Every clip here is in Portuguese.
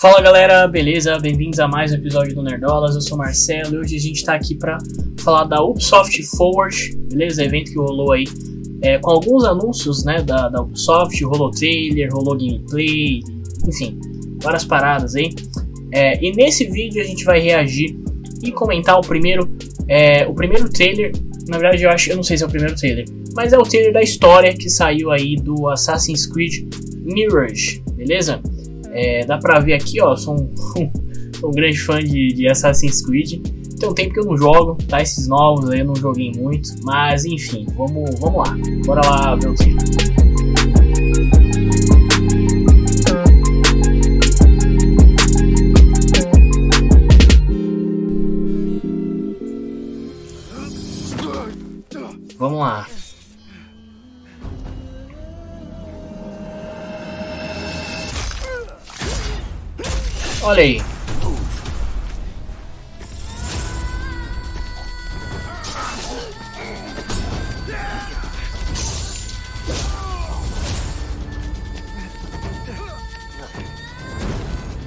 Fala galera, beleza? Bem-vindos a mais um episódio do Nerdolas. Eu sou o Marcelo e hoje a gente tá aqui pra falar da Ubisoft Forward, beleza? Evento que rolou aí é, com alguns anúncios né, da, da Ubisoft, rolou trailer, rolou gameplay, enfim, várias paradas aí. É, e nesse vídeo a gente vai reagir e comentar o primeiro, é, o primeiro trailer. Na verdade, eu acho, eu não sei se é o primeiro trailer, mas é o trailer da história que saiu aí do Assassin's Creed Mirage, beleza? É, dá pra ver aqui, ó, sou um, um grande fã de, de, Assassin's Creed. Tem um tempo que eu não jogo, tá? Esses novos aí eu não joguei muito, mas enfim, vamos, vamos lá. Bora lá ver o trailer. Olha aí.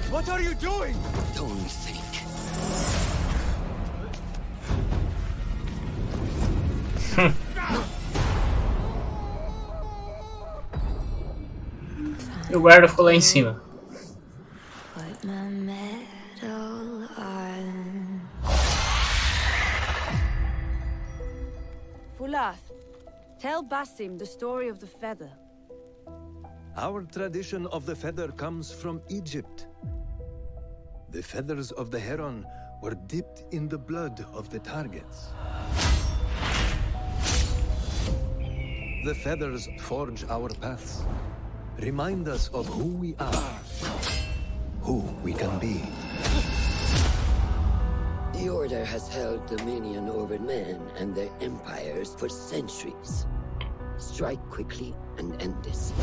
What are you doing? Don't think. e o guarda ficou lá em cima. Tell Basim the story of the feather. Our tradition of the feather comes from Egypt. The feathers of the heron were dipped in the blood of the targets. The feathers forge our paths, remind us of who we are, who we can be. The Order has held dominion over men and their empires for centuries. Strike quickly and end this.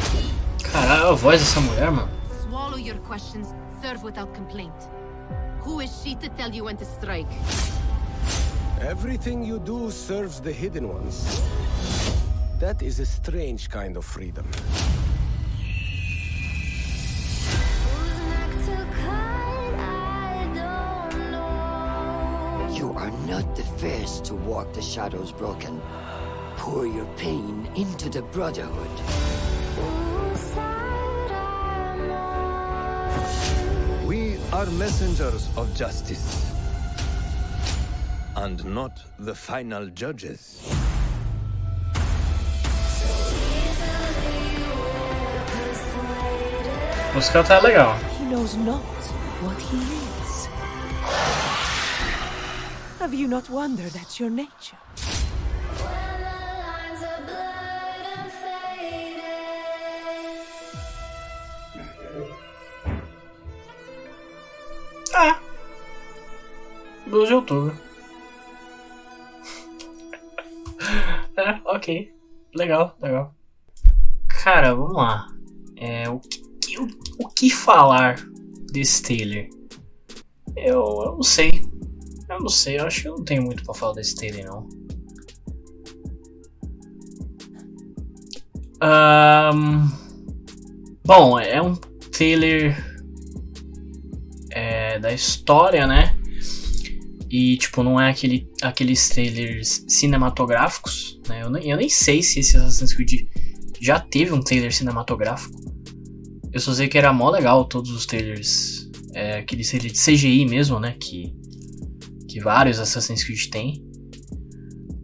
Caralho, a voz dessa mulher, mano. Swallow your questions, serve without complaint. Who is she to tell you when to strike? Everything you do serves the Hidden Ones. That is a strange kind of freedom. Not the first to walk the shadows broken. Pour your pain into the Brotherhood. We are messengers of justice. And not the final judges. A música tá legal. He knows not what he is. Have you not wondered at your nature? Ah. 12 de outubro. é, ok. Legal, legal. Cara, vamos lá. É, o, que, o, o que falar desse trailer? Eu, eu não sei. Eu não sei, eu acho que eu não tenho muito pra falar desse trailer, não. Um, bom, é um trailer é, da história, né? E, tipo, não é aquele, aqueles trailers cinematográficos, né? Eu nem, eu nem sei se esse Assassin's Creed já teve um trailer cinematográfico. Eu só sei que era mó legal todos os trailers. É, aquele trailer de CGI mesmo, né? Que, vários Assassin's Creed tem.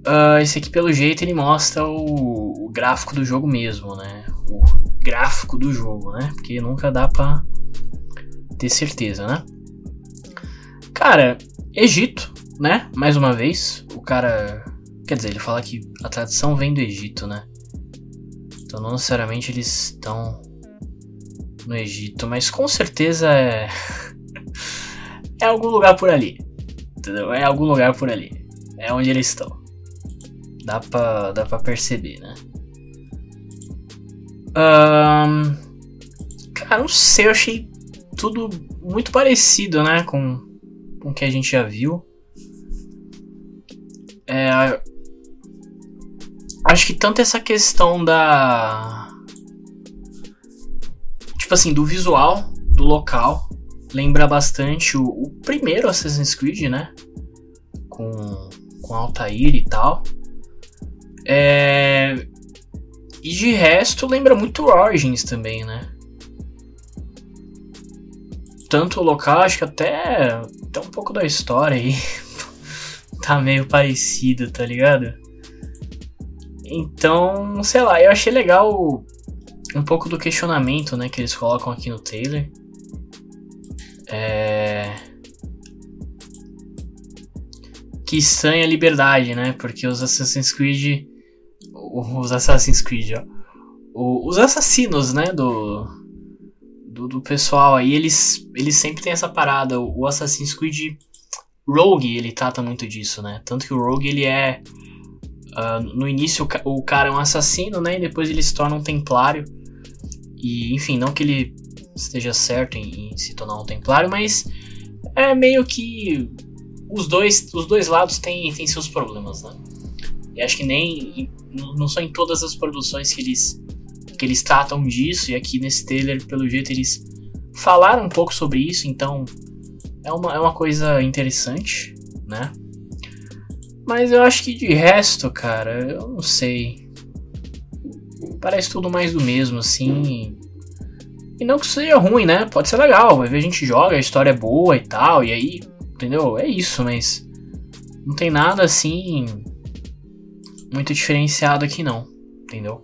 Uh, esse aqui, pelo jeito, ele mostra o, o, gráfico do jogo mesmo, né? O gráfico do jogo, né? Porque nunca dá pra ter certeza, né? Cara, Egito, né? Mais uma vez, o cara. Quer dizer, ele fala que a tradição vem do Egito, né? Então não necessariamente eles estão no Egito, mas com certeza é. é algum lugar por ali. Entendeu? É algum lugar por ali. É onde eles estão. Dá pra, dá pra perceber, né? Um, cara, não sei, eu achei tudo muito parecido, né? Com, com o que a gente já viu. É, acho que tanto essa questão da. Tipo assim, do visual, do local, lembra bastante o, o primeiro Assassin's Creed, né? Com, com Altair e tal. É, e de resto, lembra muito Origins também, né? Tanto o local, acho que até, até um pouco da história aí tá meio parecido, tá ligado? Então, sei lá, eu achei legal um pouco do questionamento, né, que eles colocam aqui no trailer. É... Que estranha liberdade, né? Porque os Assassin's Creed. Os Assassin's Creed, ó. Os assassinos, né? Do, do, do pessoal aí, eles, eles sempre têm essa parada. O Assassin's Creed Rogue, ele trata muito disso, né? Tanto que o Rogue, ele é. Uh, no início, o cara é um assassino, né? E depois ele se torna um templário. E, enfim, não que ele esteja certo em, em, se tornar um templário, mas é meio que os dois, os dois lados têm, têm seus problemas, né? E acho que nem não são em todas as produções que eles que eles tratam disso e aqui nesse trailer, pelo jeito eles falaram um pouco sobre isso, então é uma, é uma coisa interessante, né? Mas eu acho que de resto, cara, eu não sei parece tudo mais do mesmo, assim. E não que seja ruim, né? Pode ser legal, vai ver a gente joga, a história é boa e tal, e aí, entendeu? É isso, mas não tem nada assim muito diferenciado aqui não, entendeu?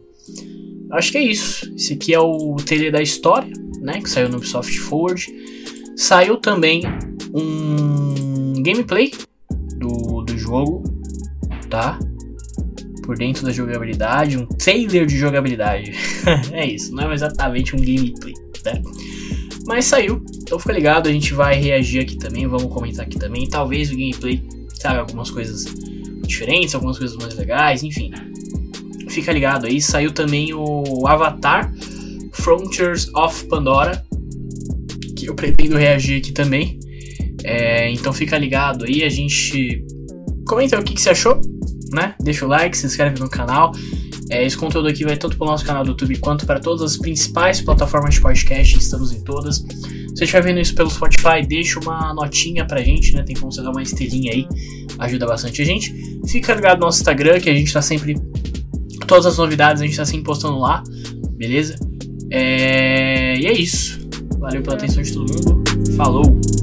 Acho que é isso. Esse aqui é o trailer da história, né? Que saiu no Ubisoft Forward. Saiu também um gameplay do, do jogo, tá? por dentro da jogabilidade, um trailer de jogabilidade. é isso, não é exatamente um gameplay, né? Mas saiu, então fica ligado, a gente vai reagir aqui também, vamos comentar aqui também. Talvez o gameplay traga algumas coisas diferentes, algumas coisas mais legais, enfim. Fica ligado aí, saiu também o Avatar Frontiers of Pandora, que eu pretendo reagir aqui também. É, então fica ligado aí, a gente comenta o que, que você achou né? Deixa o like, se inscreve no canal. É, esse conteúdo aqui vai tanto para o nosso canal do YouTube quanto para todas as principais plataformas de podcast, estamos em todas. Se você estiver vendo isso pelo Spotify, deixa uma notinha pra gente, né? Tem como você dar uma estrelinha aí, ajuda bastante a gente. Fica ligado no nosso Instagram, que a gente tá sempre. Todas as novidades a gente tá sempre postando lá, beleza? É... E é isso. Valeu pela atenção de todo mundo. Falou!